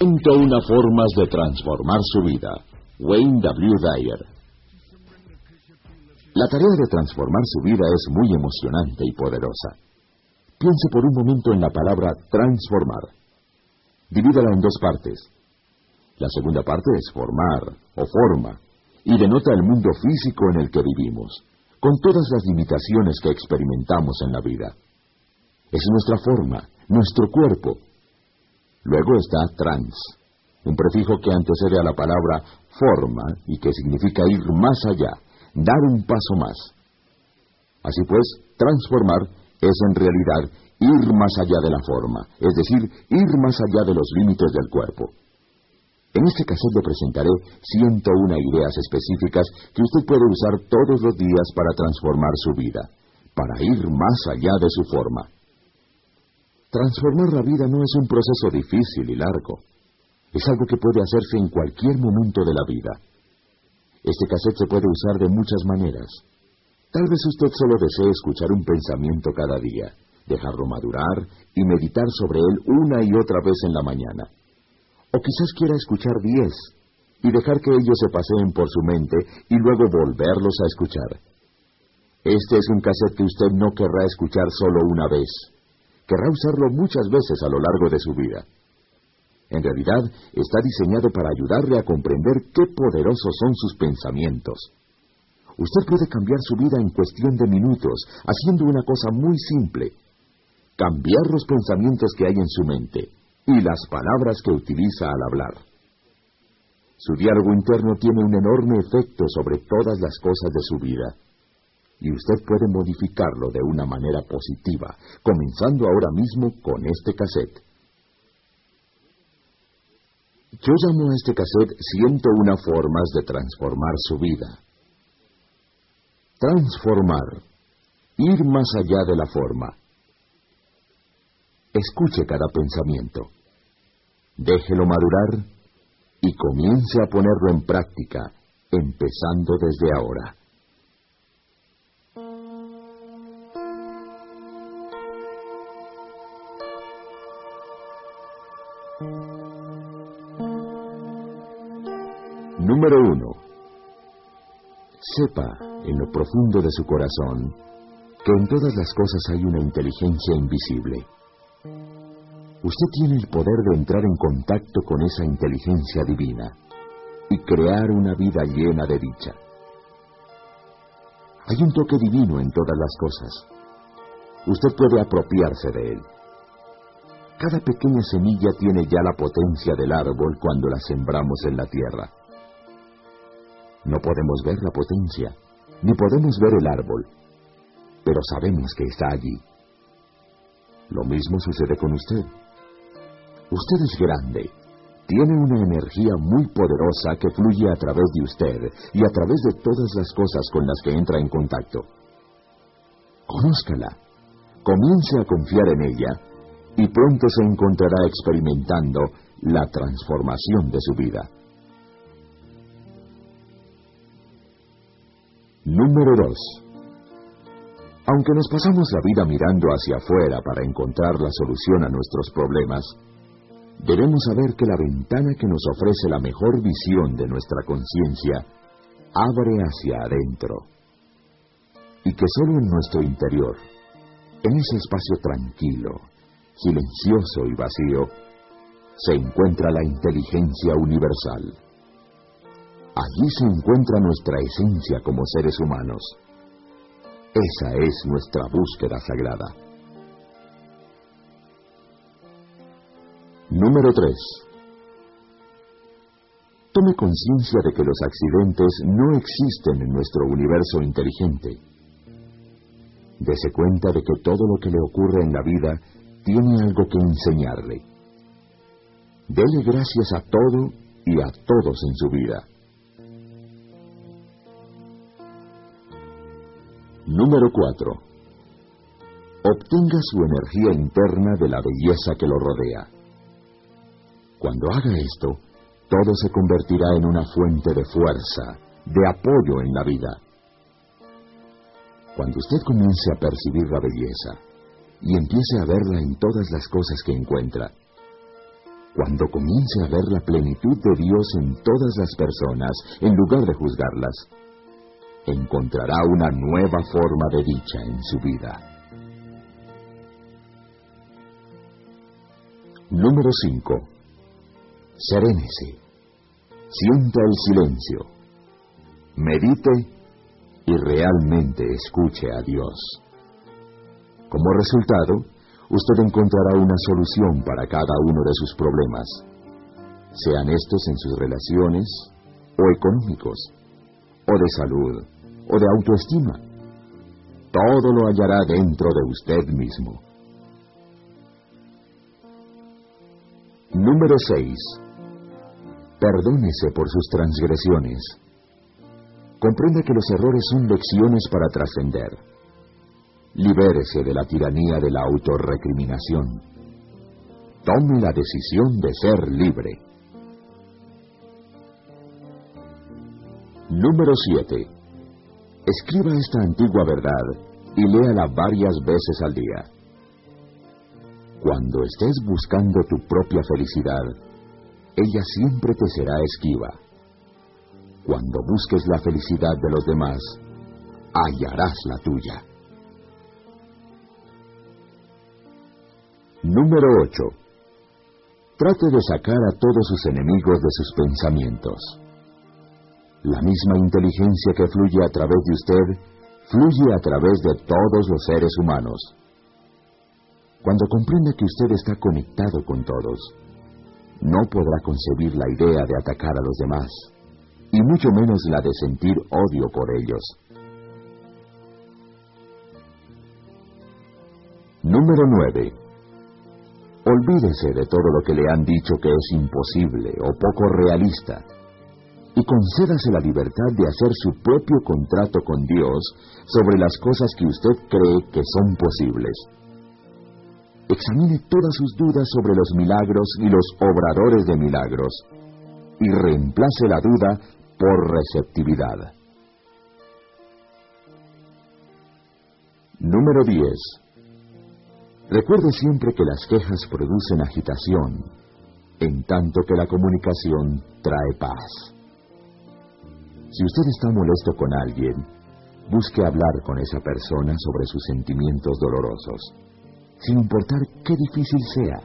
una formas de transformar su vida. Wayne W. Dyer. La tarea de transformar su vida es muy emocionante y poderosa. Piense por un momento en la palabra transformar. Divídala en dos partes. La segunda parte es formar o forma y denota el mundo físico en el que vivimos, con todas las limitaciones que experimentamos en la vida. Es nuestra forma, nuestro cuerpo. Luego está trans, un prefijo que antecede a la palabra forma y que significa ir más allá, dar un paso más. Así pues, transformar es en realidad ir más allá de la forma, es decir, ir más allá de los límites del cuerpo. En este caso le presentaré 101 ideas específicas que usted puede usar todos los días para transformar su vida, para ir más allá de su forma. Transformar la vida no es un proceso difícil y largo. Es algo que puede hacerse en cualquier momento de la vida. Este cassette se puede usar de muchas maneras. Tal vez usted solo desee escuchar un pensamiento cada día, dejarlo madurar y meditar sobre él una y otra vez en la mañana. O quizás quiera escuchar diez y dejar que ellos se paseen por su mente y luego volverlos a escuchar. Este es un cassette que usted no querrá escuchar solo una vez. Querrá usarlo muchas veces a lo largo de su vida. En realidad, está diseñado para ayudarle a comprender qué poderosos son sus pensamientos. Usted puede cambiar su vida en cuestión de minutos, haciendo una cosa muy simple. Cambiar los pensamientos que hay en su mente y las palabras que utiliza al hablar. Su diálogo interno tiene un enorme efecto sobre todas las cosas de su vida, y usted puede modificarlo de una manera positiva, comenzando ahora mismo con este cassette. Yo llamo a este cassette 101 formas de transformar su vida. Transformar. Ir más allá de la forma. Escuche cada pensamiento. Déjelo madurar y comience a ponerlo en práctica, empezando desde ahora. Número 1. Sepa en lo profundo de su corazón que en todas las cosas hay una inteligencia invisible. Usted tiene el poder de entrar en contacto con esa inteligencia divina y crear una vida llena de dicha. Hay un toque divino en todas las cosas. Usted puede apropiarse de él. Cada pequeña semilla tiene ya la potencia del árbol cuando la sembramos en la tierra. No podemos ver la potencia, ni podemos ver el árbol, pero sabemos que está allí. Lo mismo sucede con usted. Usted es grande, tiene una energía muy poderosa que fluye a través de usted y a través de todas las cosas con las que entra en contacto. Conózcala, comience a confiar en ella y pronto se encontrará experimentando la transformación de su vida. Número 2. Aunque nos pasamos la vida mirando hacia afuera para encontrar la solución a nuestros problemas, debemos saber que la ventana que nos ofrece la mejor visión de nuestra conciencia abre hacia adentro y que solo en nuestro interior, en ese espacio tranquilo, silencioso y vacío, se encuentra la inteligencia universal. Allí se encuentra nuestra esencia como seres humanos esa es nuestra búsqueda sagrada. Número 3. Tome conciencia de que los accidentes no existen en nuestro universo inteligente. Dese cuenta de que todo lo que le ocurre en la vida tiene algo que enseñarle. Dele gracias a todo y a todos en su vida. Número 4. Obtenga su energía interna de la belleza que lo rodea. Cuando haga esto, todo se convertirá en una fuente de fuerza, de apoyo en la vida. Cuando usted comience a percibir la belleza y empiece a verla en todas las cosas que encuentra, Cuando comience a ver la plenitud de Dios en todas las personas, en lugar de juzgarlas, encontrará una nueva forma de dicha en su vida. Número 5. Serénese. Sienta el silencio. Medite y realmente escuche a Dios. Como resultado, usted encontrará una solución para cada uno de sus problemas, sean estos en sus relaciones o económicos, o de salud, o de autoestima. Todo lo hallará dentro de usted mismo. Número 6. Perdónese por sus transgresiones. Comprenda que los errores son lecciones para trascender. Libérese de la tiranía de la autorrecriminación. Tome la decisión de ser libre. Número 7. Escriba esta antigua verdad y léala varias veces al día. Cuando estés buscando tu propia felicidad, ella siempre te será esquiva. Cuando busques la felicidad de los demás, hallarás la tuya. Número 8. Trate de sacar a todos sus enemigos de sus pensamientos. La misma inteligencia que fluye a través de usted, fluye a través de todos los seres humanos. Cuando comprenda que usted está conectado con todos, no podrá concebir la idea de atacar a los demás, y mucho menos la de sentir odio por ellos. Número 9. Olvídese de todo lo que le han dicho que es imposible o poco realista y concédase la libertad de hacer su propio contrato con Dios sobre las cosas que usted cree que son posibles. Examine todas sus dudas sobre los milagros y los obradores de milagros y reemplace la duda por receptividad. Número 10. Recuerde siempre que las quejas producen agitación, en tanto que la comunicación trae paz. Si usted está molesto con alguien, busque hablar con esa persona sobre sus sentimientos dolorosos, sin importar qué difícil sea.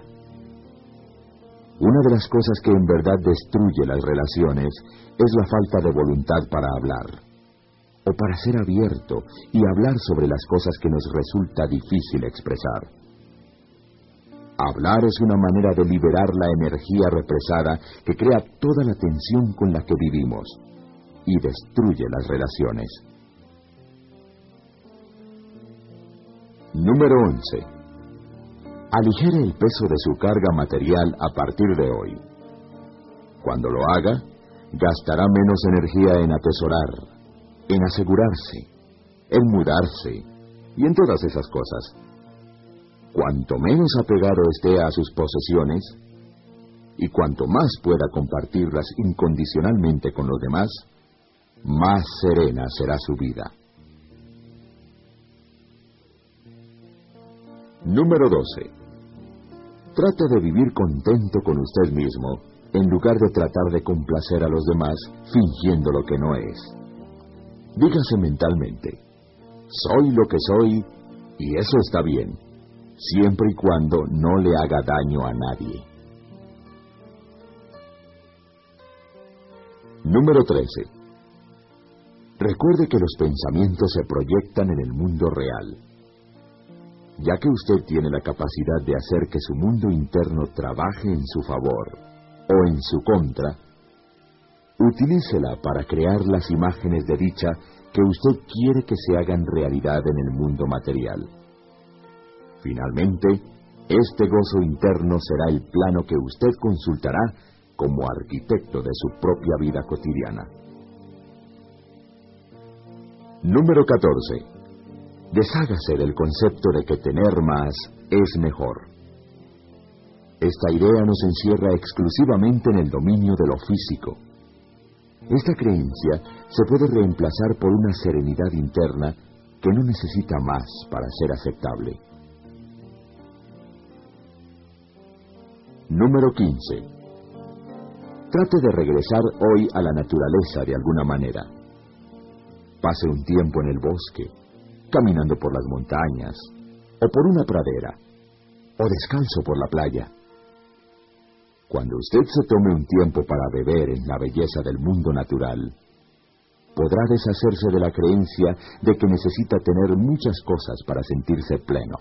Una de las cosas que en verdad destruye las relaciones es la falta de voluntad para hablar, o para ser abierto y hablar sobre las cosas que nos resulta difícil expresar. Hablar es una manera de liberar la energía represada que crea toda la tensión con la que vivimos y destruye las relaciones. Número 11. Aligere el peso de su carga material a partir de hoy. Cuando lo haga, gastará menos energía en atesorar, en asegurarse, en mudarse y en todas esas cosas. Cuanto menos apegado esté a sus posesiones, y cuanto más pueda compartirlas incondicionalmente con los demás, más serena será su vida. Número 12. Trate de vivir contento con usted mismo en lugar de tratar de complacer a los demás fingiendo lo que no es. Dígase mentalmente, soy lo que soy y eso está bien, siempre y cuando no le haga daño a nadie. Número 13. Recuerde que los pensamientos se proyectan en el mundo real. Ya que usted tiene la capacidad de hacer que su mundo interno trabaje en su favor o en su contra, utilícela para crear las imágenes de dicha que usted quiere que se hagan realidad en el mundo material. Finalmente, este gozo interno será el plano que usted consultará como arquitecto de su propia vida cotidiana. Número 14. Deshágase del concepto de que tener más es mejor. Esta idea nos encierra exclusivamente en el dominio de lo físico. Esta creencia se puede reemplazar por una serenidad interna que no necesita más para ser aceptable. Número 15. Trate de regresar hoy a la naturaleza de alguna manera. Pase un tiempo en el bosque, caminando por las montañas, o por una pradera, o descalzo por la playa. Cuando usted se tome un tiempo para beber en la belleza del mundo natural, podrá deshacerse de la creencia de que necesita tener muchas cosas para sentirse pleno.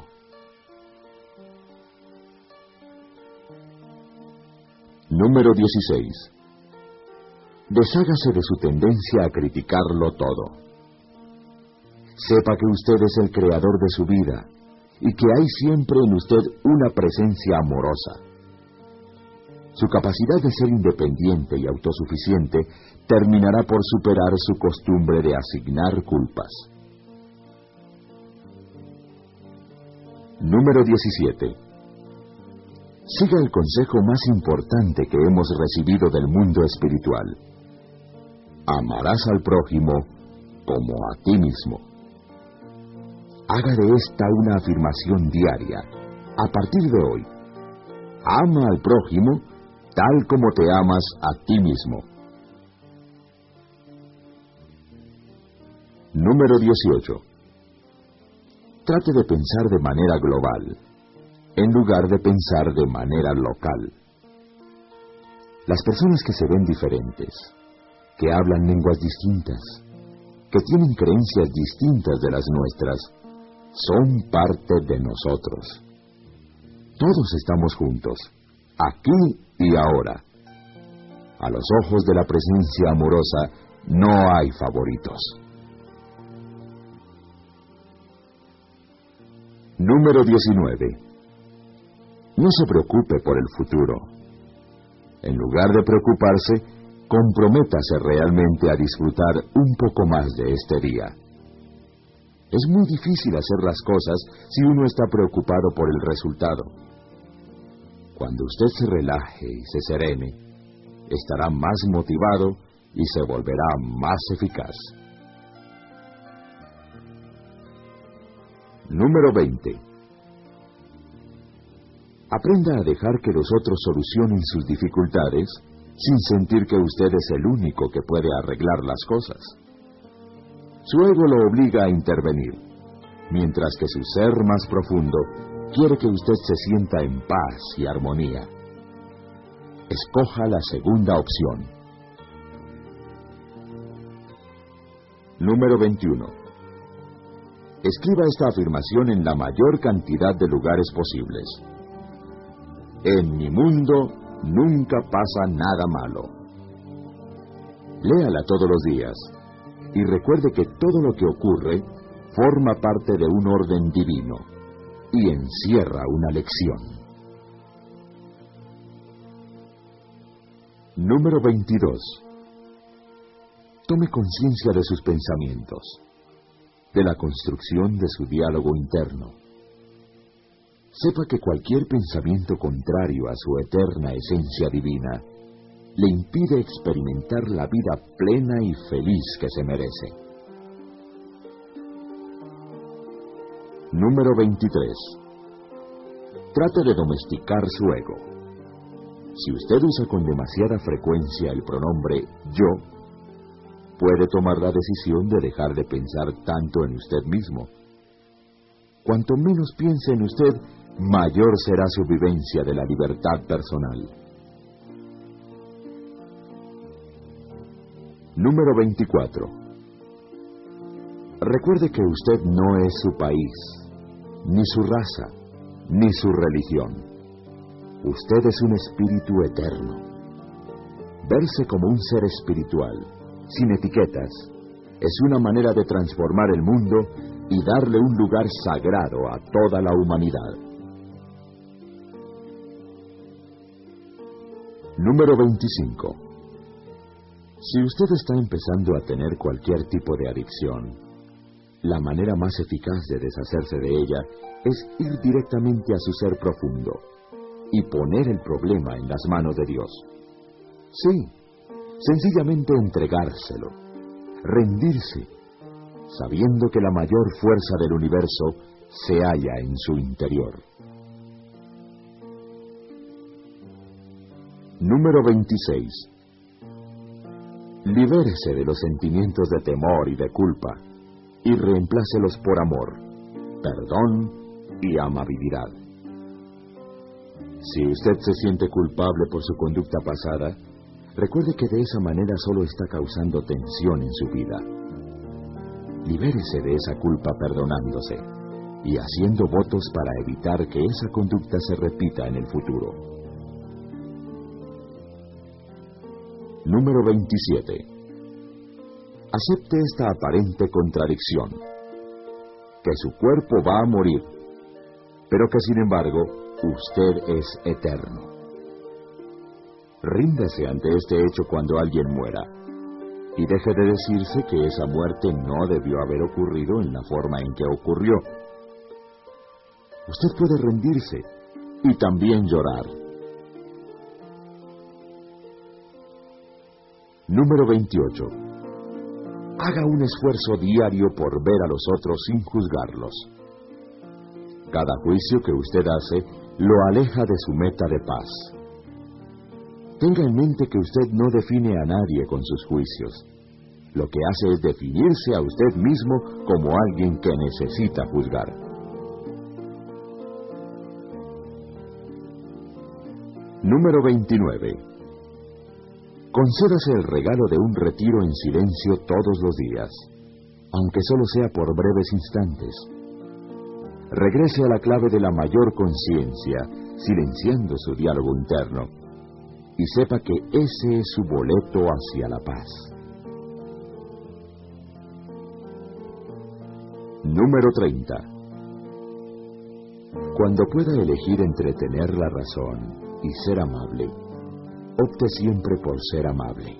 Número 16. Deshágase de su tendencia a criticarlo todo. Sepa que usted es el creador de su vida y que hay siempre en usted una presencia amorosa. Su capacidad de ser independiente y autosuficiente terminará por superar su costumbre de asignar culpas. Número 17. Siga el consejo más importante que hemos recibido del mundo espiritual. Amarás al prójimo como a ti mismo. Haga de esta una afirmación diaria. A partir de hoy, ama al prójimo tal como te amas a ti mismo. Número 18. Trate de pensar de manera global, en lugar de pensar de manera local. Las personas que se ven diferentes, que hablan lenguas distintas, que tienen creencias distintas de las nuestras, son parte de nosotros. Todos estamos juntos, aquí y ahora. A los ojos de la presencia amorosa no hay favoritos. Número 19. No se preocupe por el futuro. En lugar de preocuparse, comprométase realmente a disfrutar un poco más de este día. Es muy difícil hacer las cosas si uno está preocupado por el resultado. Cuando usted se relaje y se serene, estará más motivado y se volverá más eficaz. Número 20. Aprenda a dejar que los otros solucionen sus dificultades sin sentir que usted es el único que puede arreglar las cosas. Su ego lo obliga a intervenir, mientras que su ser más profundo quiere que usted se sienta en paz y armonía. Escoja la segunda opción. Número 21. Escriba esta afirmación en la mayor cantidad de lugares posibles. En mi mundo nunca pasa nada malo. Léala todos los días y recuerde que todo lo que ocurre forma parte de un orden divino y encierra una lección. Número 22. Tome conciencia de sus pensamientos, de la construcción de su diálogo interno. Sepa que cualquier pensamiento contrario a su eterna esencia divina le impide experimentar la vida plena y feliz que se merece. Número 23. Trate de domesticar su ego. Si usted usa con demasiada frecuencia el pronombre yo, puede tomar la decisión de dejar de pensar tanto en usted mismo. Cuanto menos piense en usted, mayor será su vivencia de la libertad personal. Número 24. Recuerde que usted no es su país, ni su raza, ni su religión. Usted es un espíritu eterno. Verse como un ser espiritual, sin etiquetas, es una manera de transformar el mundo y darle un lugar sagrado a toda la humanidad. Número 25. Si usted está empezando a tener cualquier tipo de adicción, la manera más eficaz de deshacerse de ella es ir directamente a su ser profundo y poner el problema en las manos de Dios. Sí, sencillamente entregárselo, rendirse, sabiendo que la mayor fuerza del universo se halla en su interior. Número 26. Libérese de los sentimientos de temor y de culpa y reemplácelos por amor, perdón y amabilidad. Si usted se siente culpable por su conducta pasada, recuerde que de esa manera solo está causando tensión en su vida. Libérese de esa culpa perdonándose y haciendo votos para evitar que esa conducta se repita en el futuro. Número 27. Acepte esta aparente contradicción, que su cuerpo va a morir, pero que sin embargo usted es eterno. Ríndase ante este hecho cuando alguien muera y deje de decirse que esa muerte no debió haber ocurrido en la forma en que ocurrió. Usted puede rendirse y también llorar. Número 28. Haga un esfuerzo diario por ver a los otros sin juzgarlos. Cada juicio que usted hace lo aleja de su meta de paz. Tenga en mente que usted no define a nadie con sus juicios. Lo que hace es definirse a usted mismo como alguien que necesita juzgar. Número 29. Concédase el regalo de un retiro en silencio todos los días, aunque solo sea por breves instantes. Regrese a la clave de la mayor conciencia, silenciando su diálogo interno, y sepa que ese es su boleto hacia la paz. Número 30. Cuando pueda elegir entre tener la razón y ser amable, opte siempre por ser amable.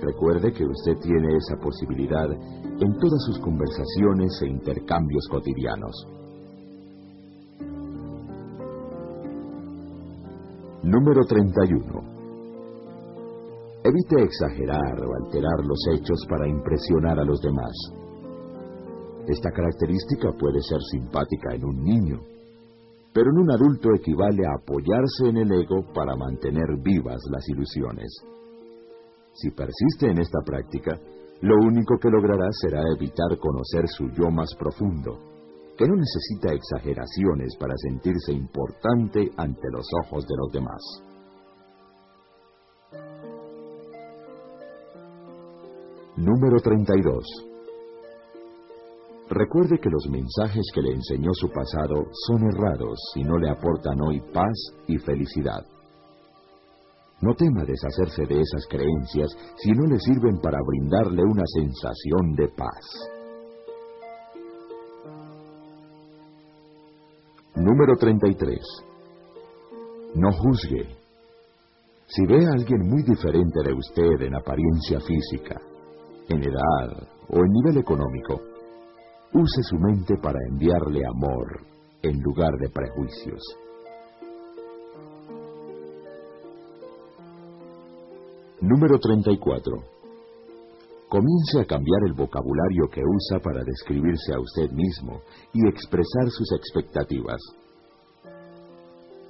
Recuerde que usted tiene esa posibilidad en todas sus conversaciones e intercambios cotidianos. Número 31. Evite exagerar o alterar los hechos para impresionar a los demás. Esta característica puede ser simpática en un niño, pero en un adulto equivale a apoyarse en el ego para mantener vivas las ilusiones. Si persiste en esta práctica, lo único que logrará será evitar conocer su yo más profundo, que no necesita exageraciones para sentirse importante ante los ojos de los demás. Número 32. Recuerde que los mensajes que le enseñó su pasado son errados y no le aportan hoy paz y felicidad. No tema deshacerse de esas creencias si no le sirven para brindarle una sensación de paz. Número 33. No juzgue. Si ve a alguien muy diferente de usted en apariencia física, en edad o en nivel económico, use su mente para enviarle amor en lugar de prejuicios. Número 34. Comience a cambiar el vocabulario que usa para describirse a usted mismo y expresar sus expectativas.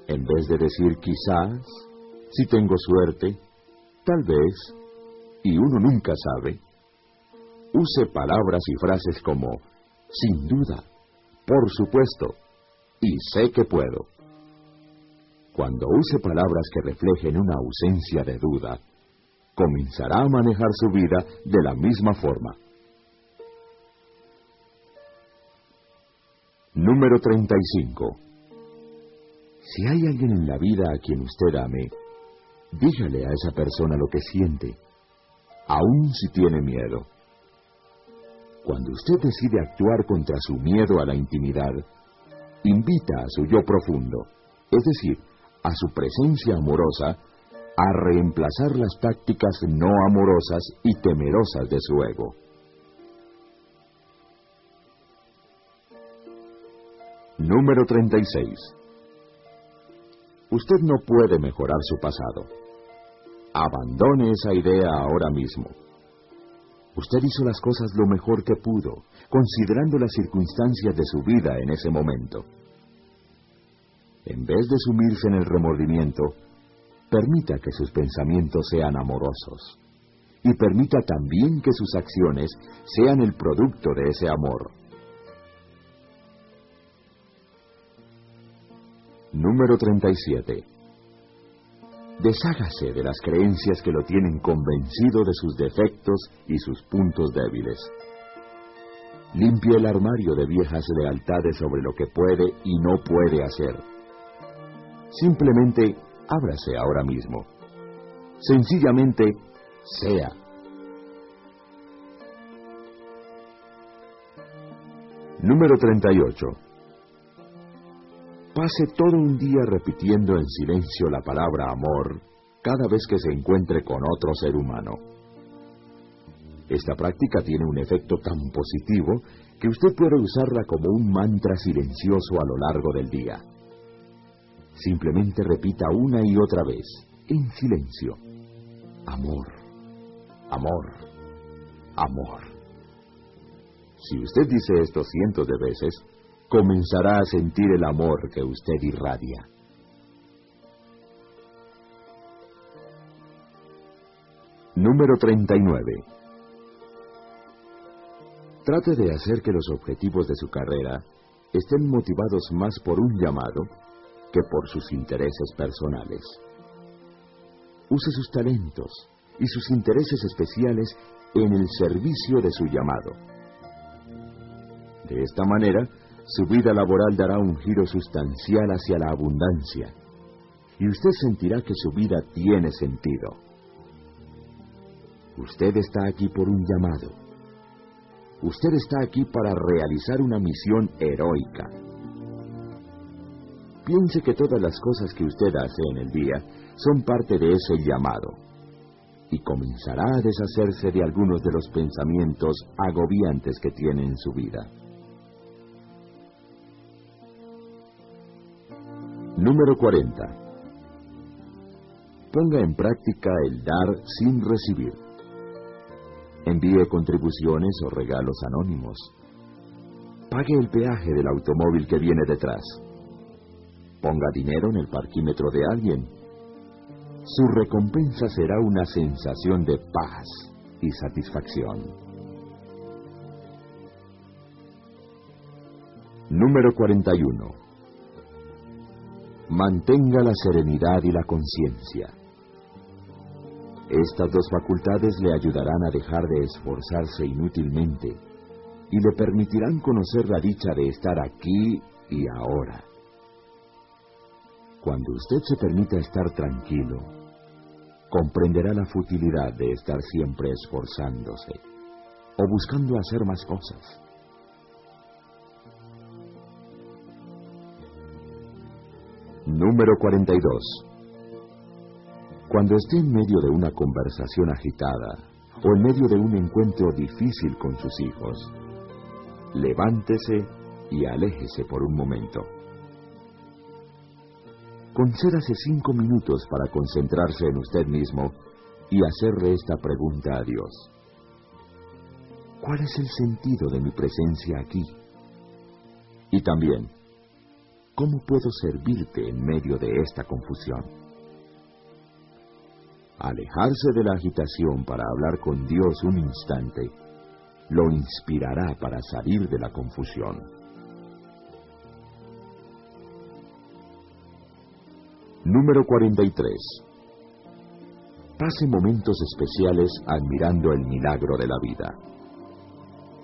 En vez de decir quizás, si tengo suerte, tal vez, y uno nunca sabe, use palabras y frases como sin duda, por supuesto, y sé que puedo. Cuando use palabras que reflejen una ausencia de duda, comenzará a manejar su vida de la misma forma. Número 35. Si hay alguien en la vida a quien usted ame, dígale a esa persona lo que siente, aun si tiene miedo. Cuando usted decide actuar contra su miedo a la intimidad, invita a su yo profundo, es decir, a su presencia amorosa, a reemplazar las tácticas no amorosas y temerosas de su ego. Número 36. Usted no puede mejorar su pasado. Abandone esa idea ahora mismo. Usted hizo las cosas lo mejor que pudo, considerando las circunstancias de su vida en ese momento. En vez de sumirse en el remordimiento, Permita que sus pensamientos sean amorosos y permita también que sus acciones sean el producto de ese amor. Número 37. Deshágase de las creencias que lo tienen convencido de sus defectos y sus puntos débiles. Limpie el armario de viejas lealtades sobre lo que puede y no puede hacer. Simplemente ábrase ahora mismo. Sencillamente sea. Número 38. Pase todo un día repitiendo en silencio la palabra amor cada vez que se encuentre con otro ser humano. Esta práctica tiene un efecto tan positivo que usted puede usarla como un mantra silencioso a lo largo del día. Simplemente repita una y otra vez, en silencio, amor amor, amor. Si usted dice esto cientos de veces, comenzará a sentir el amor que usted irradia. Número 39. Trate de hacer que los objetivos de su carrera estén motivados más por un llamado que por sus intereses personales. Use sus talentos, y sus intereses especiales en el servicio de su llamado. De esta manera, su vida laboral dará un giro sustancial hacia la abundancia y usted sentirá que su vida tiene sentido. Usted está aquí por un llamado. Usted está aquí para realizar una misión heroica. Piense que todas las cosas que usted hace en el día son parte de ese llamado y comenzará a deshacerse de algunos de los pensamientos agobiantes que tiene en su vida. Número 40. Ponga en práctica el dar sin recibir. Envíe contribuciones o regalos anónimos. Pague el peaje del automóvil que viene detrás. Ponga dinero en el parquímetro de alguien su recompensa será una sensación de paz y satisfacción. Número 41. Mantenga la serenidad y la conciencia. Estas dos facultades le ayudarán a dejar de esforzarse inútilmente y le permitirán conocer la dicha de estar aquí y ahora. Cuando usted se permita estar tranquilo, comprenderá la futilidad de estar siempre esforzándose o buscando hacer más cosas. Número 42. Cuando esté en medio de una conversación agitada o en medio de un encuentro difícil con sus hijos, levántese y aléjese por un momento. Concédase cinco minutos para concentrarse en usted mismo y hacerle esta pregunta a Dios. ¿Cuál es el sentido de mi presencia aquí? Y también, ¿cómo puedo servirte en medio de esta confusión? Alejarse de la agitación para hablar con Dios un instante lo inspirará para salir de la confusión. Número 43. Pase momentos especiales admirando el milagro de la vida.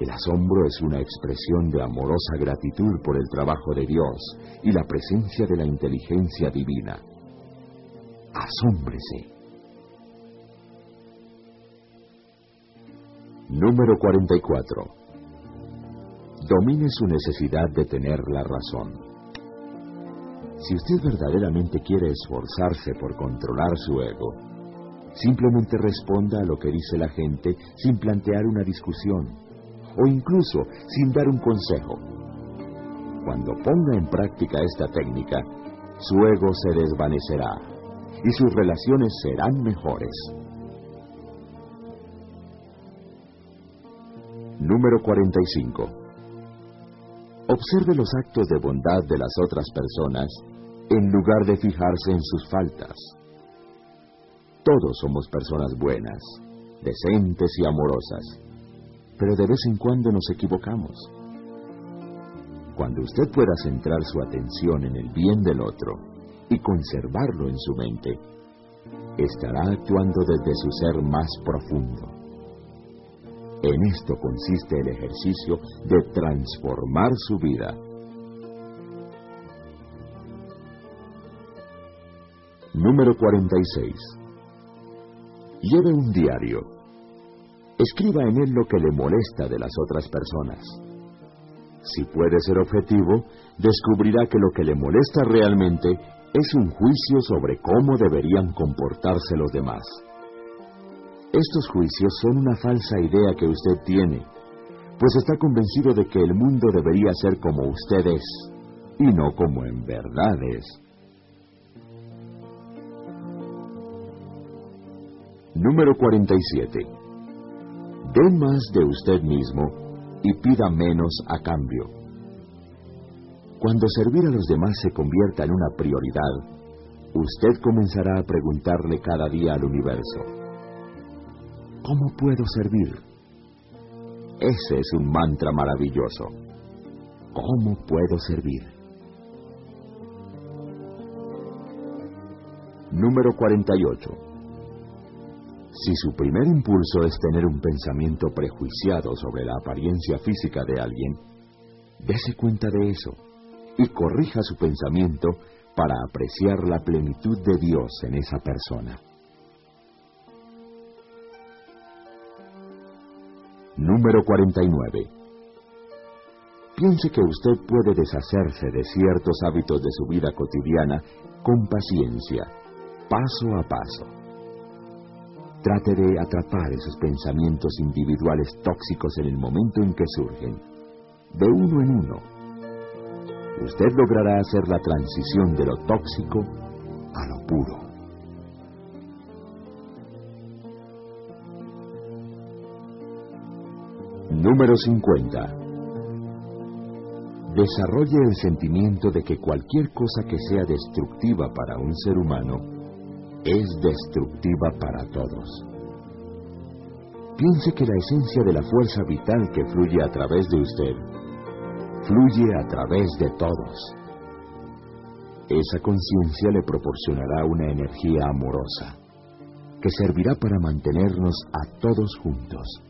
El asombro es una expresión de amorosa gratitud por el trabajo de Dios y la presencia de la inteligencia divina. Asómbrese. Número 44. Domine su necesidad de tener la razón. Si usted verdaderamente quiere esforzarse por controlar su ego, simplemente responda a lo que dice la gente sin plantear una discusión o incluso sin dar un consejo. Cuando ponga en práctica esta técnica, su ego se desvanecerá y sus relaciones serán mejores. Número 45. Observe los actos de bondad de las otras personas en lugar de fijarse en sus faltas. Todos somos personas buenas, decentes y amorosas, pero de vez en cuando nos equivocamos. Cuando usted pueda centrar su atención en el bien del otro y conservarlo en su mente, estará actuando desde su ser más profundo. En esto consiste el ejercicio de transformar su vida. Número 46. Lleve un diario. Escriba en él lo que le molesta de las otras personas. Si puede ser objetivo, descubrirá que lo que le molesta realmente es un juicio sobre cómo deberían comportarse los demás. Estos juicios son una falsa idea que usted tiene, pues está convencido de que el mundo debería ser como usted es, y no como en verdad es. Número 47. Dé más de usted mismo y pida menos a cambio. Cuando servir a los demás se convierta en una prioridad, usted comenzará a preguntarle cada día al universo, ¿Cómo puedo servir? Ese es un mantra maravilloso. ¿Cómo puedo servir? Número 48. Si su primer impulso es tener un pensamiento prejuiciado sobre la apariencia física de alguien, dése cuenta de eso y corrija su pensamiento para apreciar la plenitud de Dios en esa persona. Número 49. Piense que usted puede deshacerse de ciertos hábitos de su vida cotidiana con paciencia, paso a paso. Trate de atrapar esos pensamientos individuales tóxicos en el momento en que surgen, de uno en uno. Usted logrará hacer la transición de lo tóxico a lo puro. Número 50. Desarrolle el sentimiento de que cualquier cosa que sea destructiva para un ser humano es destructiva para todos. Piense que la esencia de la fuerza vital que fluye a través de usted fluye a través de todos. Esa conciencia le proporcionará una energía amorosa que servirá para mantenernos a todos juntos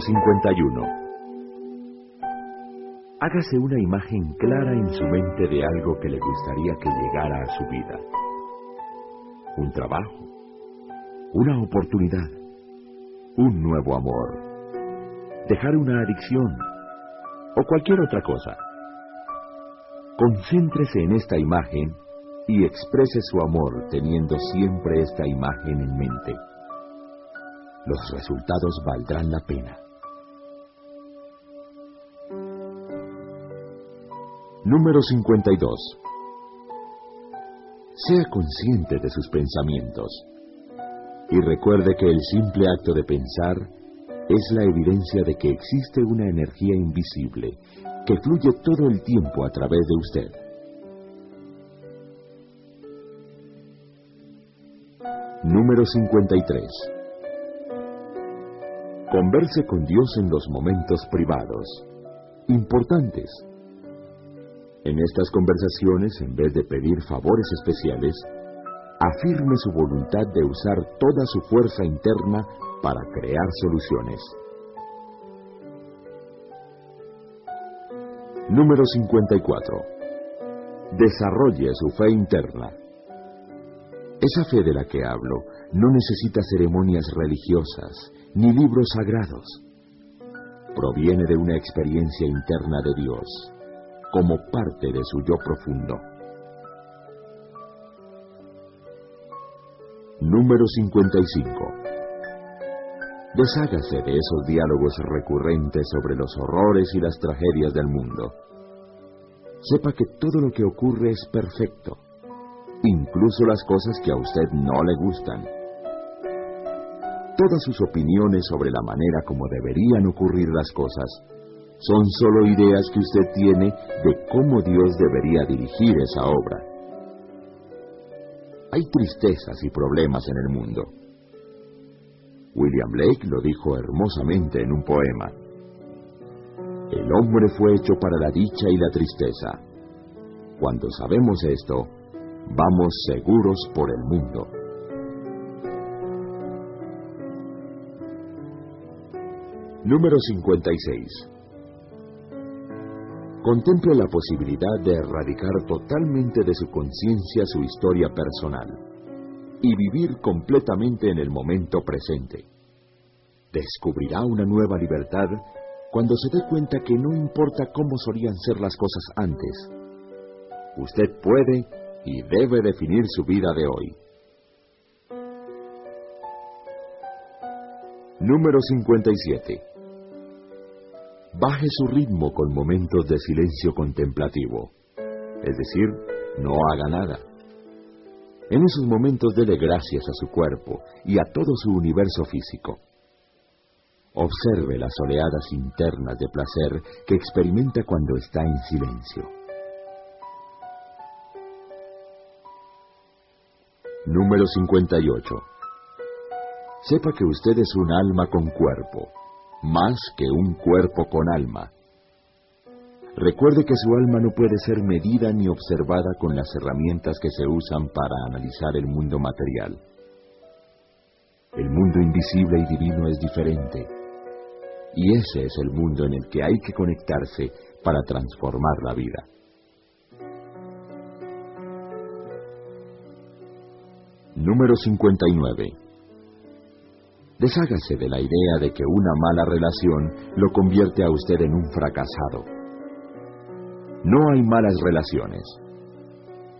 51. Hágase una imagen clara en su mente de algo que le gustaría que llegara a su vida. Un trabajo, una oportunidad, un nuevo amor, dejar una adicción o cualquier otra cosa. Concéntrese en esta imagen y exprese su amor teniendo siempre esta imagen en mente los resultados valdrán la pena. Número 52. Sea consciente de sus pensamientos y recuerde que el simple acto de pensar es la evidencia de que existe una energía invisible que fluye todo el tiempo a través de usted. Número 53. Converse con Dios en los momentos privados, importantes. En estas conversaciones, en vez de pedir favores especiales, afirme su voluntad de usar toda su fuerza interna para crear soluciones. Número 54. Desarrolle su fe interna. Esa fe de la que hablo no necesita ceremonias religiosas ni libros sagrados. Proviene de una experiencia interna de Dios, como parte de su yo profundo. Número 55. Deshágase de esos diálogos recurrentes sobre los horrores y las tragedias del mundo. Sepa que todo lo que ocurre es perfecto, incluso las cosas que a usted no le gustan. Todas sus opiniones sobre la manera como deberían ocurrir las cosas son solo ideas que usted tiene de cómo Dios debería dirigir esa obra. Hay tristezas y problemas en el mundo. William Blake lo dijo hermosamente en un poema. El hombre fue hecho para la dicha y la tristeza. Cuando sabemos esto, vamos seguros por el mundo. Número 56. Contemple la posibilidad de erradicar totalmente de su conciencia su historia personal y vivir completamente en el momento presente. Descubrirá una nueva libertad cuando se dé cuenta que no importa cómo solían ser las cosas antes. Usted puede y debe definir su vida de hoy. Número 57. Baje su ritmo con momentos de silencio contemplativo, es decir, no haga nada. En esos momentos dele gracias a su cuerpo y a todo su universo físico. Observe las oleadas internas de placer que experimenta cuando está en silencio. Número 58. Sepa que usted es un alma con cuerpo más que un cuerpo con alma. Recuerde que su alma no puede ser medida ni observada con las herramientas que se usan para analizar el mundo material. El mundo invisible y divino es diferente, y ese es el mundo en el que hay que conectarse para transformar la vida. Número 59. Deshágase de la idea de que una mala relación lo convierte a usted en un fracasado. No hay malas relaciones.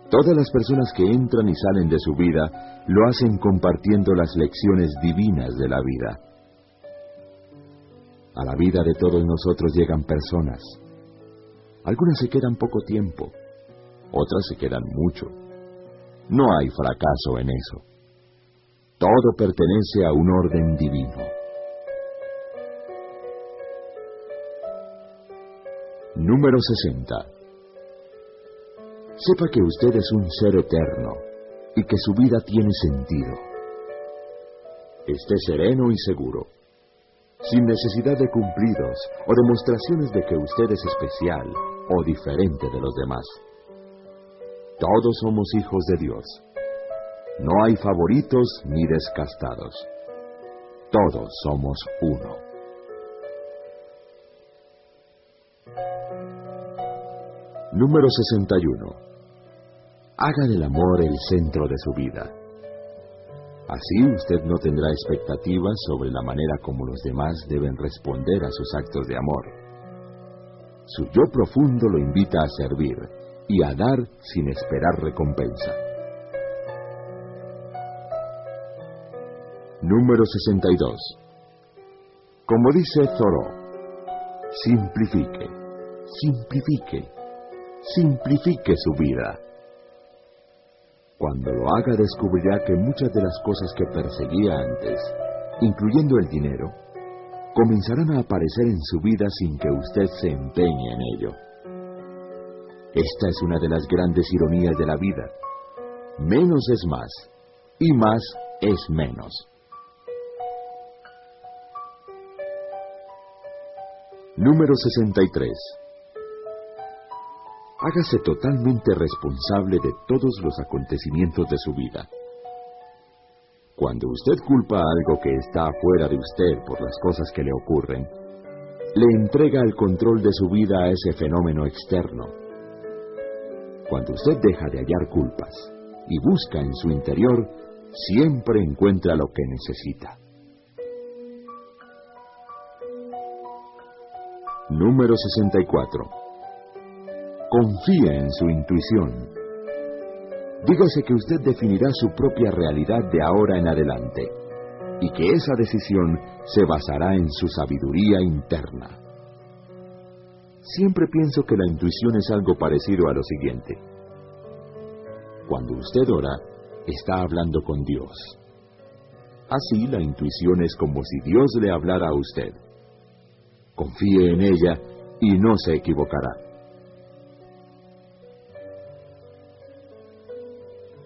Todas las personas que entran y salen de su vida lo hacen compartiendo las lecciones divinas de la vida. A la vida de todos nosotros llegan personas. Algunas se quedan poco tiempo, otras se quedan mucho. No hay fracaso en eso. Todo pertenece a un orden divino. Número 60. Sepa que usted es un ser eterno y que su vida tiene sentido. Esté sereno y seguro, sin necesidad de cumplidos o demostraciones de que usted es especial o diferente de los demás. Todos somos hijos de Dios no hay favoritos ni descastados. Todos somos uno. Número 61. Haga del amor el centro de su vida. Así usted no tendrá expectativas sobre la manera como los demás deben responder a sus actos de amor. Su yo profundo lo invita a servir y a dar sin esperar recompensa. Número 62. Como dice Thoreau, simplifique, simplifique, simplifique su vida. Cuando lo haga descubrirá que muchas de las cosas que perseguía antes, incluyendo el dinero, comenzarán a aparecer en su vida sin que usted se empeñe en ello. Esta es una de las grandes ironías de la vida. Menos es más y más es menos. Número 63. Hágase totalmente responsable de todos los acontecimientos de su vida. Cuando usted culpa algo que está afuera de usted por las cosas que le ocurren, le entrega el control de su vida a ese fenómeno externo. Cuando usted deja de hallar culpas y busca en su interior, siempre encuentra lo que necesita. Número 64. Confíe en su intuición. Dígase que usted definirá su propia realidad de ahora en adelante y que esa decisión se basará en su sabiduría interna. Siempre pienso que la intuición es algo parecido a lo siguiente. Cuando usted ora, está hablando con Dios. Así la intuición es como si Dios le hablara a usted. Confíe en ella y no se equivocará.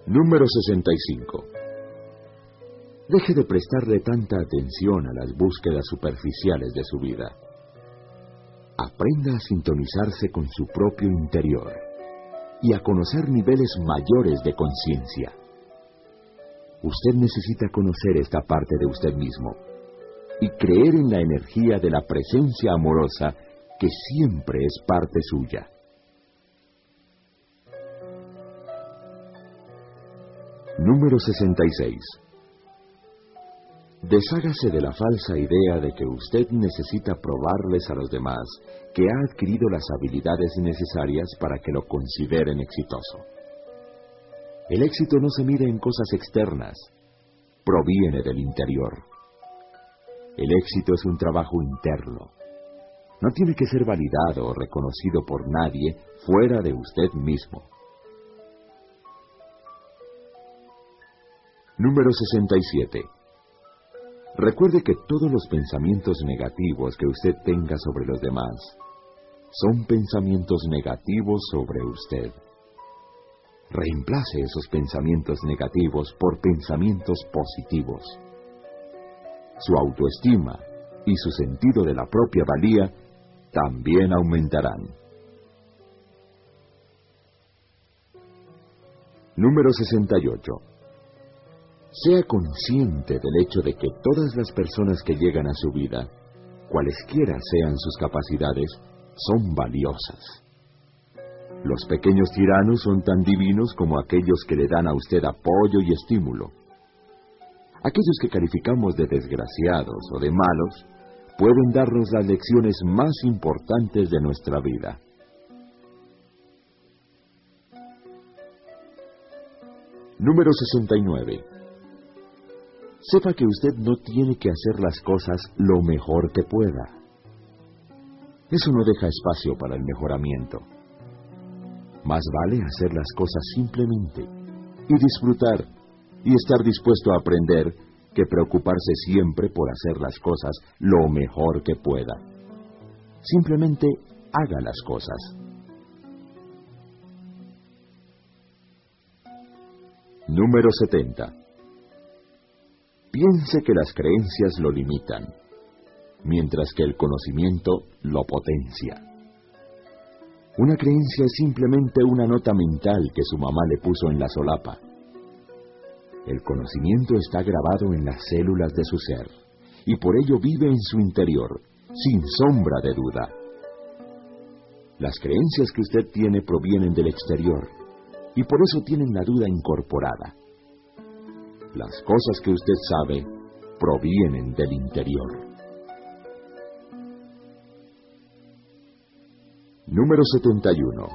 Número 65. Deje de prestarle tanta atención a las búsquedas superficiales de su vida. Aprenda a sintonizarse con su propio interior y a conocer niveles mayores de conciencia. Usted necesita conocer esta parte de usted mismo y creer en la energía de la presencia amorosa que siempre es parte suya. Número 66. Deshágase de la falsa idea de que usted necesita probarles a los demás que ha adquirido las habilidades necesarias para que lo consideren exitoso. El éxito no se mide en cosas externas, proviene del interior. El éxito es un trabajo interno. No tiene que ser validado o reconocido por nadie fuera de usted mismo. Número 67. Recuerde que todos los pensamientos negativos que usted tenga sobre los demás son pensamientos negativos sobre usted. Reemplace esos pensamientos negativos por pensamientos positivos. Su autoestima y su sentido de la propia valía también aumentarán. Número 68. Sea consciente del hecho de que todas las personas que llegan a su vida, cualesquiera sean sus capacidades, son valiosas. Los pequeños tiranos son tan divinos como aquellos que le dan a usted apoyo y estímulo. Aquellos que calificamos de desgraciados o de malos pueden darnos las lecciones más importantes de nuestra vida. Número 69. Sepa que usted no tiene que hacer las cosas lo mejor que pueda. Eso no deja espacio para el mejoramiento. Más vale hacer las cosas simplemente y disfrutar y estar dispuesto a aprender que preocuparse siempre por hacer las cosas lo mejor que pueda. Simplemente haga las cosas. Número 70. Piense que las creencias lo limitan, mientras que el conocimiento lo potencia. Una creencia es simplemente una nota mental que su mamá le puso en la solapa. El conocimiento está grabado en las células de su ser y por ello vive en su interior, sin sombra de duda. Las creencias que usted tiene provienen del exterior y por eso tienen la duda incorporada. Las cosas que usted sabe provienen del interior. Número 71.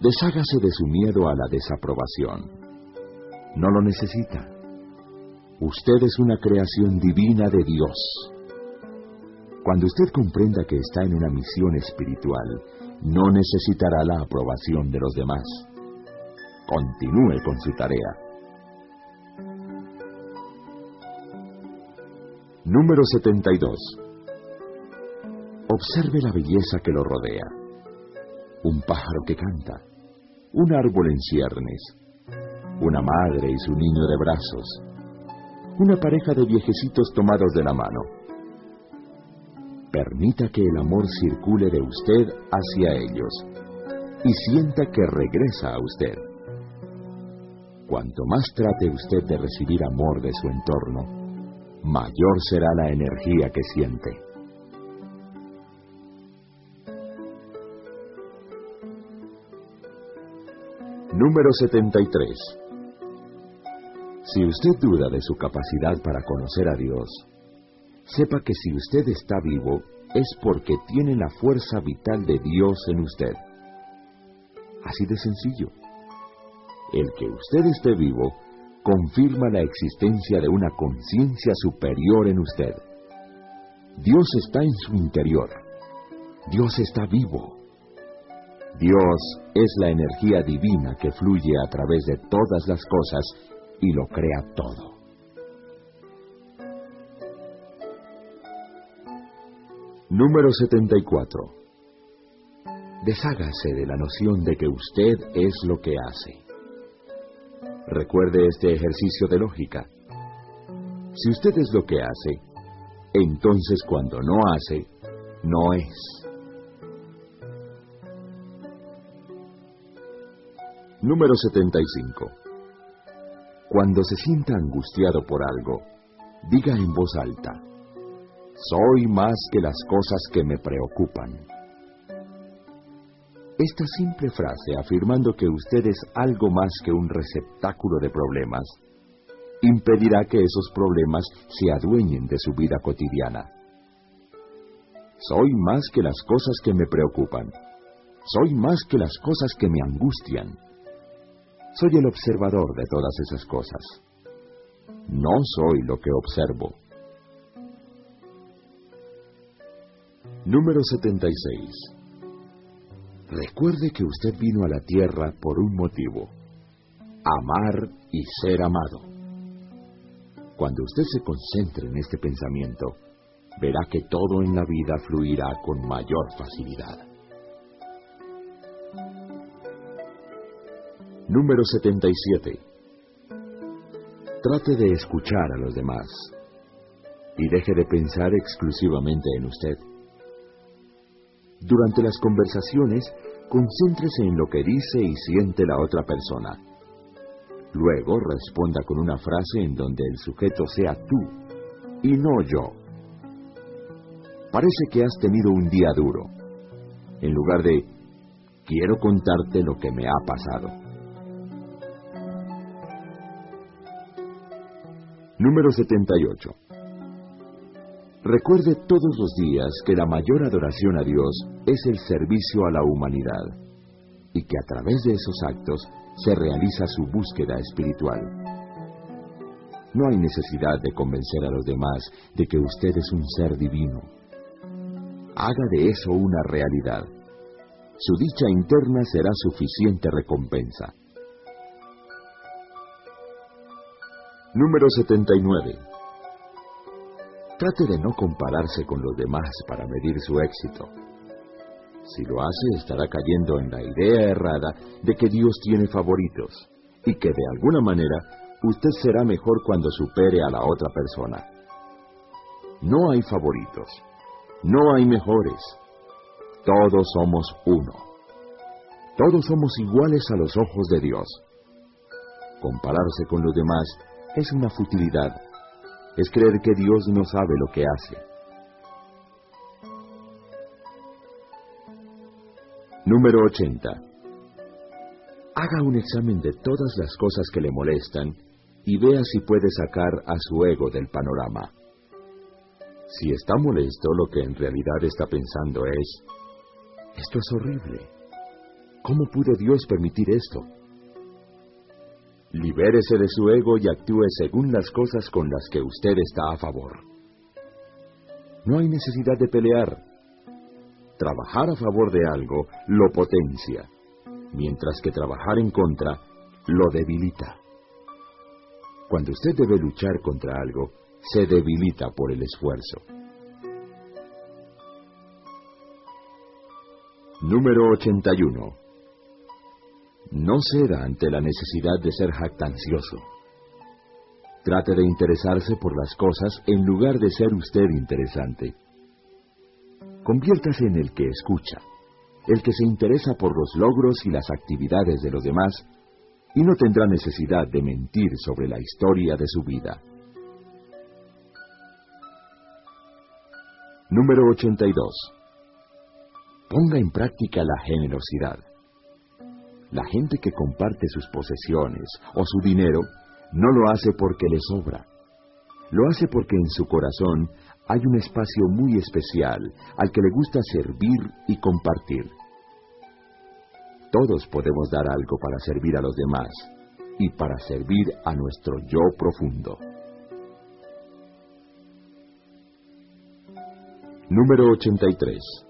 Deshágase de su miedo a la desaprobación. No lo necesita. Usted es una creación divina de Dios. Cuando usted comprenda que está en una misión espiritual, no necesitará la aprobación de los demás. Continúe con su tarea Número 72. Observe la belleza que lo rodea. Un pájaro que canta, un árbol en ciernes, una madre y su niño de brazos, una pareja de viejecitos tomados de la mano. Permita que el amor circule de usted hacia ellos y sienta que regresa a usted. Cuanto más trate usted de recibir amor de su entorno, mayor será la energía que siente. Número 73. Si usted duda de su capacidad para conocer a Dios, sepa que si usted está vivo es porque tiene la fuerza vital de Dios en usted. Así de sencillo. El que usted esté vivo confirma la existencia de una conciencia superior en usted. Dios está en su interior. Dios está vivo. Dios es la energía divina que fluye a través de todas las cosas y lo crea todo. Número 74. Deshágase de la noción de que usted es lo que hace. Recuerde este ejercicio de lógica. Si usted es lo que hace, entonces cuando no hace, no es. Número 75. Cuando se sienta angustiado por algo, diga en voz alta, soy más que las cosas que me preocupan. Esta simple frase, afirmando que usted es algo más que un receptáculo de problemas, impedirá que esos problemas se adueñen de su vida cotidiana. Soy más que las cosas que me preocupan. Soy más que las cosas que me angustian. Soy el observador de todas esas cosas. No soy lo que observo. Número 76. Recuerde que usted vino a la tierra por un motivo. Amar y ser amado. Cuando usted se concentre en este pensamiento, verá que todo en la vida fluirá con mayor facilidad. Número 77. Trate de escuchar a los demás y deje de pensar exclusivamente en usted. Durante las conversaciones, concéntrese en lo que dice y siente la otra persona. Luego responda con una frase en donde el sujeto sea tú y no yo. Parece que has tenido un día duro. En lugar de, quiero contarte lo que me ha pasado. Número 78. Recuerde todos los días que la mayor adoración a Dios es el servicio a la humanidad y que a través de esos actos se realiza su búsqueda espiritual. No hay necesidad de convencer a los demás de que usted es un ser divino. Haga de eso una realidad. Su dicha interna será suficiente recompensa. Número 79. Trate de no compararse con los demás para medir su éxito. Si lo hace, estará cayendo en la idea errada de que Dios tiene favoritos y que de alguna manera usted será mejor cuando supere a la otra persona. No hay favoritos, no hay mejores. Todos somos uno. Todos somos iguales a los ojos de Dios. Compararse con los demás es una futilidad. Es creer que Dios no sabe lo que hace. Número 80. Haga un examen de todas las cosas que le molestan y vea si puede sacar a su ego del panorama. Si está molesto, lo que en realidad está pensando es, esto es horrible. ¿Cómo pudo Dios permitir esto? Libérese de su ego y actúe según las cosas con las que usted está a favor. No hay necesidad de pelear. Trabajar a favor de algo lo potencia, mientras que trabajar en contra lo debilita. Cuando usted debe luchar contra algo, se debilita por el esfuerzo. Número 81. No ceda ante la necesidad de ser jactancioso. Trate de interesarse por las cosas en lugar de ser usted interesante. Conviértase en el que escucha, el que se interesa por los logros y las actividades de los demás, y no tendrá necesidad de mentir sobre la historia de su vida. Número 82. Ponga en práctica la generosidad. La gente que comparte sus posesiones o su dinero no lo hace porque le sobra. Lo hace porque en su corazón hay un espacio muy especial al que le gusta servir y compartir. Todos podemos dar algo para servir a los demás y para servir a nuestro yo profundo. Número 83.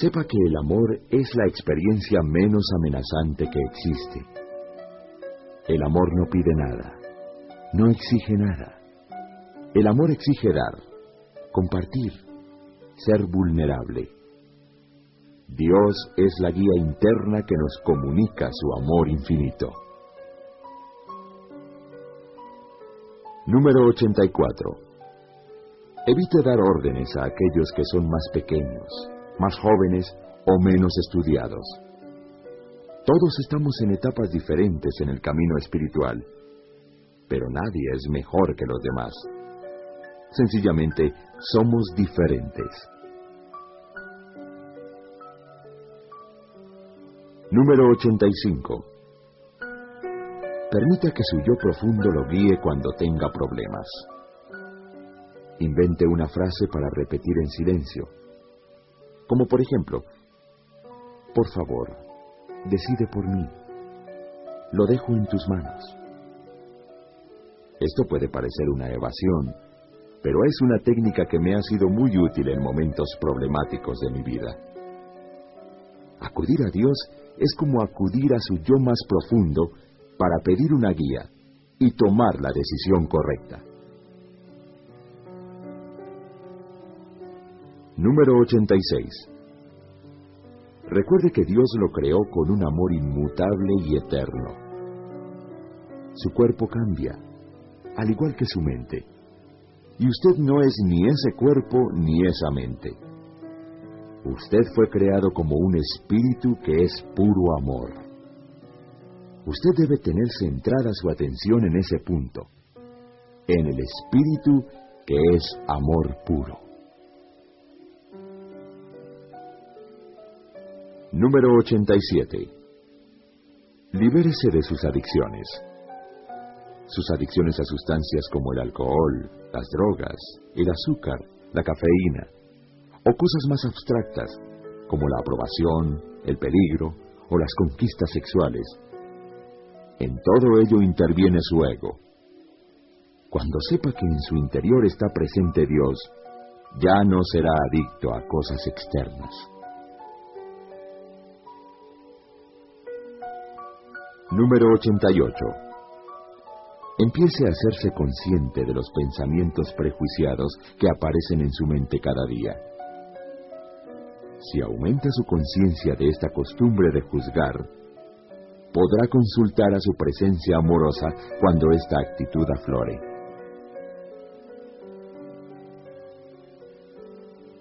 Sepa que el amor es la experiencia menos amenazante que existe. El amor no pide nada, no exige nada. El amor exige dar, compartir, ser vulnerable. Dios es la guía interna que nos comunica su amor infinito. Número 84. Evite dar órdenes a aquellos que son más pequeños, más jóvenes o menos estudiados. Todos estamos en etapas diferentes en el camino espiritual, pero nadie es mejor que los demás. Sencillamente, somos diferentes. Número 85. Permita que su yo profundo lo guíe cuando tenga problemas. Invente una frase para repetir en silencio. Como por ejemplo, por favor, decide por mí. Lo dejo en tus manos. Esto puede parecer una evasión, pero es una técnica que me ha sido muy útil en momentos problemáticos de mi vida. Acudir a Dios es como acudir a su yo más profundo para pedir una guía y tomar la decisión correcta. Número 86. Recuerde que Dios lo creó con un amor inmutable y eterno. Su cuerpo cambia, al igual que su mente. Y usted no es ni ese cuerpo ni esa mente. Usted fue creado como un espíritu que es puro amor. Usted debe tener centrada su atención en ese punto, en el espíritu que es amor puro. Número 87. Libérese de sus adicciones. Sus adicciones a sustancias como el alcohol, las drogas, el azúcar, la cafeína, o cosas más abstractas, como la aprobación, el peligro o las conquistas sexuales. En todo ello interviene su ego. Cuando sepa que en su interior está presente Dios, ya no será adicto a cosas externas. Número 88. Empiece a hacerse consciente de los pensamientos prejuiciados que aparecen en su mente cada día. Si aumenta su conciencia de esta costumbre de juzgar, podrá consultar a su presencia amorosa cuando esta actitud aflore.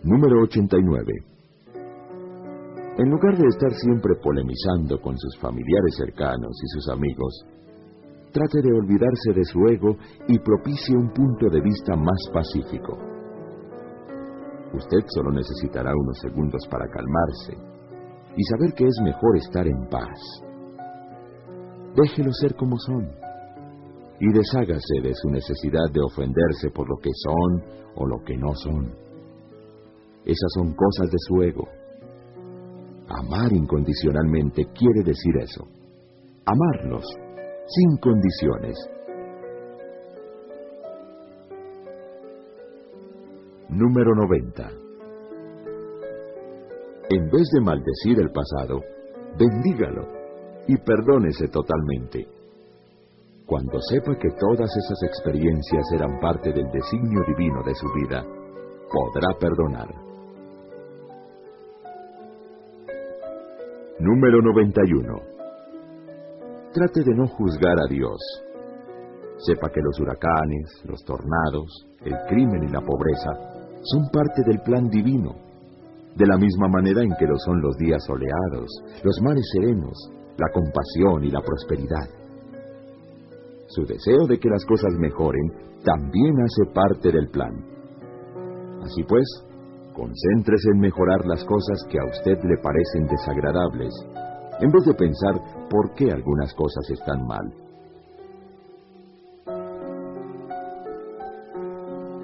Número 89. En lugar de estar siempre polemizando con sus familiares cercanos y sus amigos, trate de olvidarse de su ego y propicie un punto de vista más pacífico. Usted solo necesitará unos segundos para calmarse y saber que es mejor estar en paz. Déjelo ser como son y deshágase de su necesidad de ofenderse por lo que son o lo que no son. Esas son cosas de su ego. Amar incondicionalmente quiere decir eso. Amarlos sin condiciones Número 90. En vez de maldecir el pasado, bendígalo y perdónese totalmente. Cuando sepa que todas esas experiencias eran parte del designio divino de su vida, podrá perdonar. Número 91. Trate de no juzgar a Dios. Sepa que los huracanes, los tornados, el crimen y la pobreza son parte del plan divino, de la misma manera en que lo son los días soleados, los mares serenos, la compasión y la prosperidad. Su deseo de que las cosas mejoren también hace parte del plan. Así pues, concéntrese en mejorar las cosas que a usted le parecen desagradables, en vez de pensar por qué algunas cosas están mal.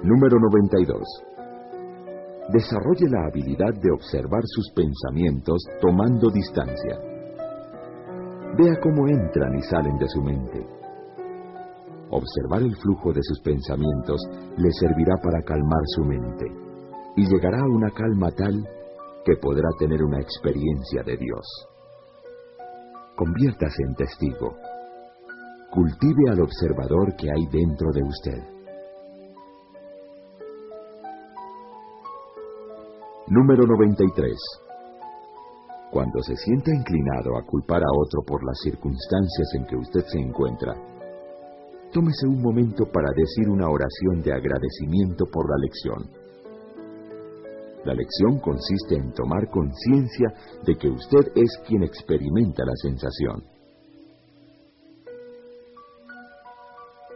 Número 92. Desarrolle la habilidad de observar sus pensamientos tomando distancia. Vea cómo entran y salen de su mente. Observar el flujo de sus pensamientos le servirá para calmar su mente y llegará a una calma tal que podrá tener una experiencia de Dios. Conviértase en testigo. Cultive al observador que hay dentro de usted. Número 93. Cuando se sienta inclinado a culpar a otro por las circunstancias en que usted se encuentra, tómese un momento para decir una oración de agradecimiento por la lección. La lección consiste en tomar conciencia de que usted es quien experimenta la sensación.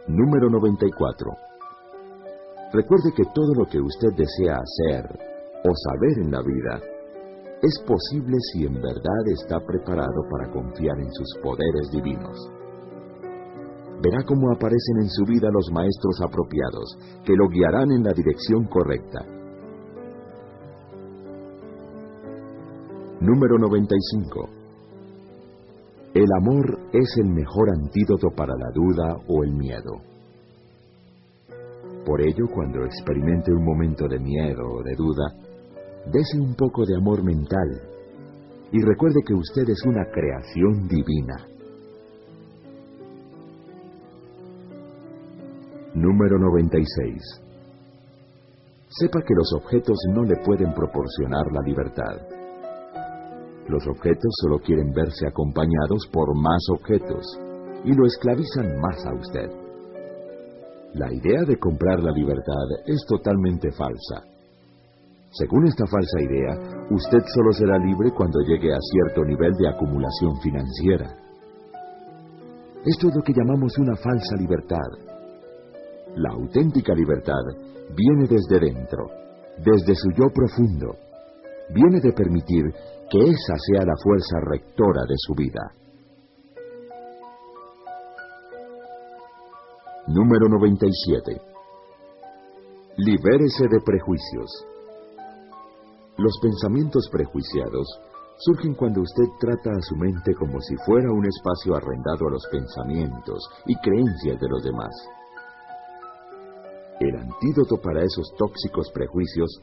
Número 94. Recuerde que todo lo que usted desea hacer, o saber en la vida es posible si en verdad está preparado para confiar en sus poderes divinos. Verá cómo aparecen en su vida los maestros apropiados, que lo guiarán en la dirección correcta. Número 95. El amor es el mejor antídoto para la duda o el miedo. Por ello, cuando experimente un momento de miedo o de duda, Dese un poco de amor mental y recuerde que usted es una creación divina. Número 96. Sepa que los objetos no le pueden proporcionar la libertad. Los objetos solo quieren verse acompañados por más objetos y lo esclavizan más a usted. La idea de comprar la libertad es totalmente falsa según esta falsa idea, usted solo será libre cuando llegue a cierto nivel de acumulación financiera. Esto es lo que llamamos una falsa libertad. La auténtica libertad viene desde dentro, desde su yo profundo. Viene de permitir que esa sea la fuerza rectora de su vida. Número 97. Libérese de prejuicios. Los pensamientos prejuiciados surgen cuando usted trata a su mente como si fuera un espacio arrendado a los pensamientos y creencias de los demás. El antídoto para esos tóxicos prejuicios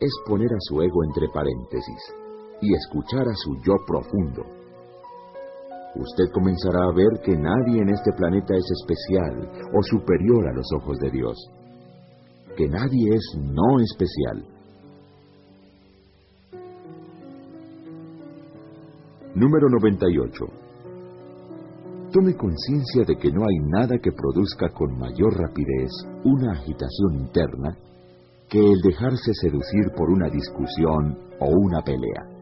es poner a su ego entre paréntesis y escuchar a su yo profundo. Usted comenzará a ver que nadie en este planeta es especial o superior a los ojos de Dios, que nadie es no especial Número 98. Tome conciencia de que no hay nada que produzca con mayor rapidez una agitación interna que el dejarse seducir por una discusión o una pelea.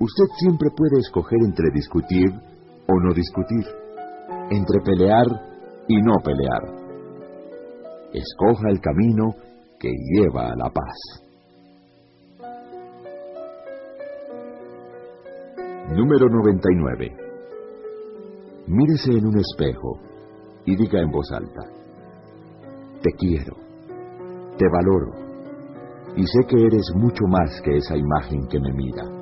Usted siempre puede escoger entre discutir o no discutir, entre pelear y no pelear. Escoja el camino que lleva a la paz. Número 99. Mírese en un espejo y diga en voz alta, te quiero, te valoro y sé que eres mucho más que esa imagen que me mira.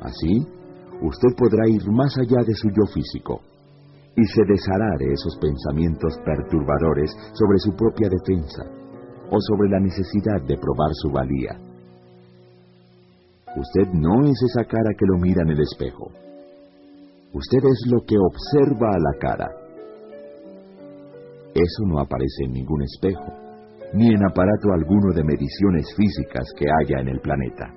Así, usted podrá ir más allá de su yo físico y se deshará de esos pensamientos perturbadores sobre su propia defensa o sobre la necesidad de probar su valía. Usted no es esa cara que lo mira en el espejo. Usted es lo que observa a la cara. Eso no aparece en ningún espejo, ni en aparato alguno de mediciones físicas que haya en el planeta.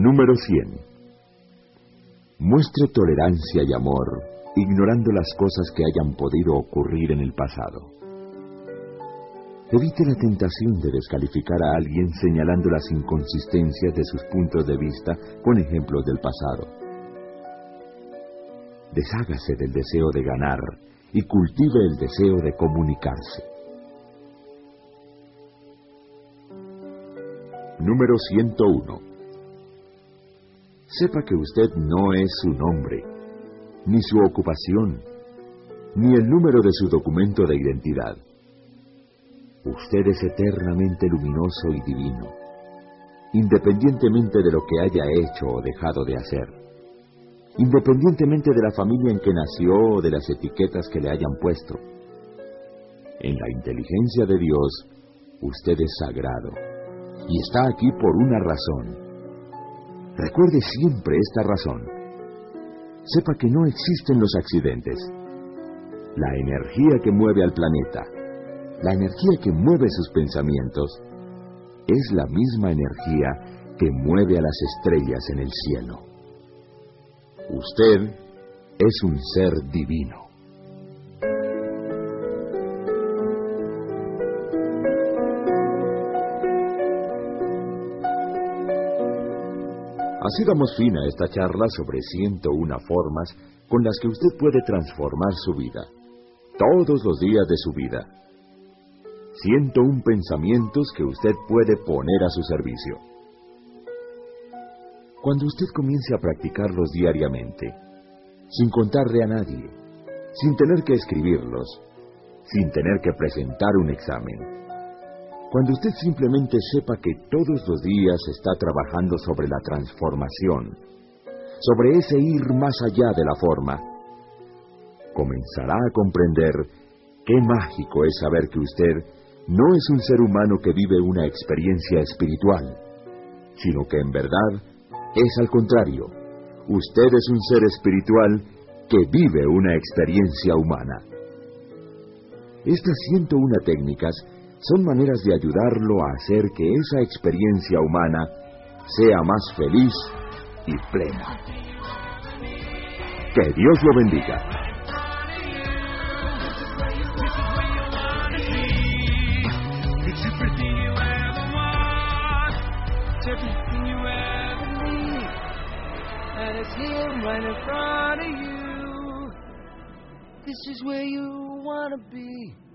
Número 100. Muestre tolerancia y amor, ignorando las cosas que hayan podido ocurrir en el pasado. Evite la tentación de descalificar a alguien señalando las inconsistencias de sus puntos de vista con ejemplos del pasado. Deshágase del deseo de ganar y cultive el deseo de comunicarse. Número 101. Sepa que usted no es su nombre, ni su ocupación, ni el número de su documento de identidad. Usted es eternamente luminoso y divino, independientemente de lo que haya hecho o dejado de hacer, independientemente de la familia en que nació o de las etiquetas que le hayan puesto. En la inteligencia de Dios, usted es sagrado y está aquí por una razón Recuerde siempre esta razón. Sepa que no existen los accidentes. La energía que mueve al planeta, la energía que mueve sus pensamientos, es la misma energía que mueve a las estrellas en el cielo. Usted es un ser divino. Así damos fin a esta charla sobre 101 formas con las que usted puede transformar su vida, todos los días de su vida. 101 pensamientos que usted puede poner a su servicio. Cuando usted comience a practicarlos diariamente, sin contarle a nadie, sin tener que escribirlos, sin tener que presentar un examen, cuando usted simplemente sepa que todos los días está trabajando sobre la transformación, sobre ese ir más allá de la forma, comenzará a comprender qué mágico es saber que usted no es un ser humano que vive una experiencia espiritual, sino que en verdad es al contrario. Usted es un ser espiritual que vive una experiencia humana. Estas 101 técnicas son maneras de ayudarlo a hacer que esa experiencia humana sea más feliz y plena. Que Dios lo bendiga. This is where you wanna be.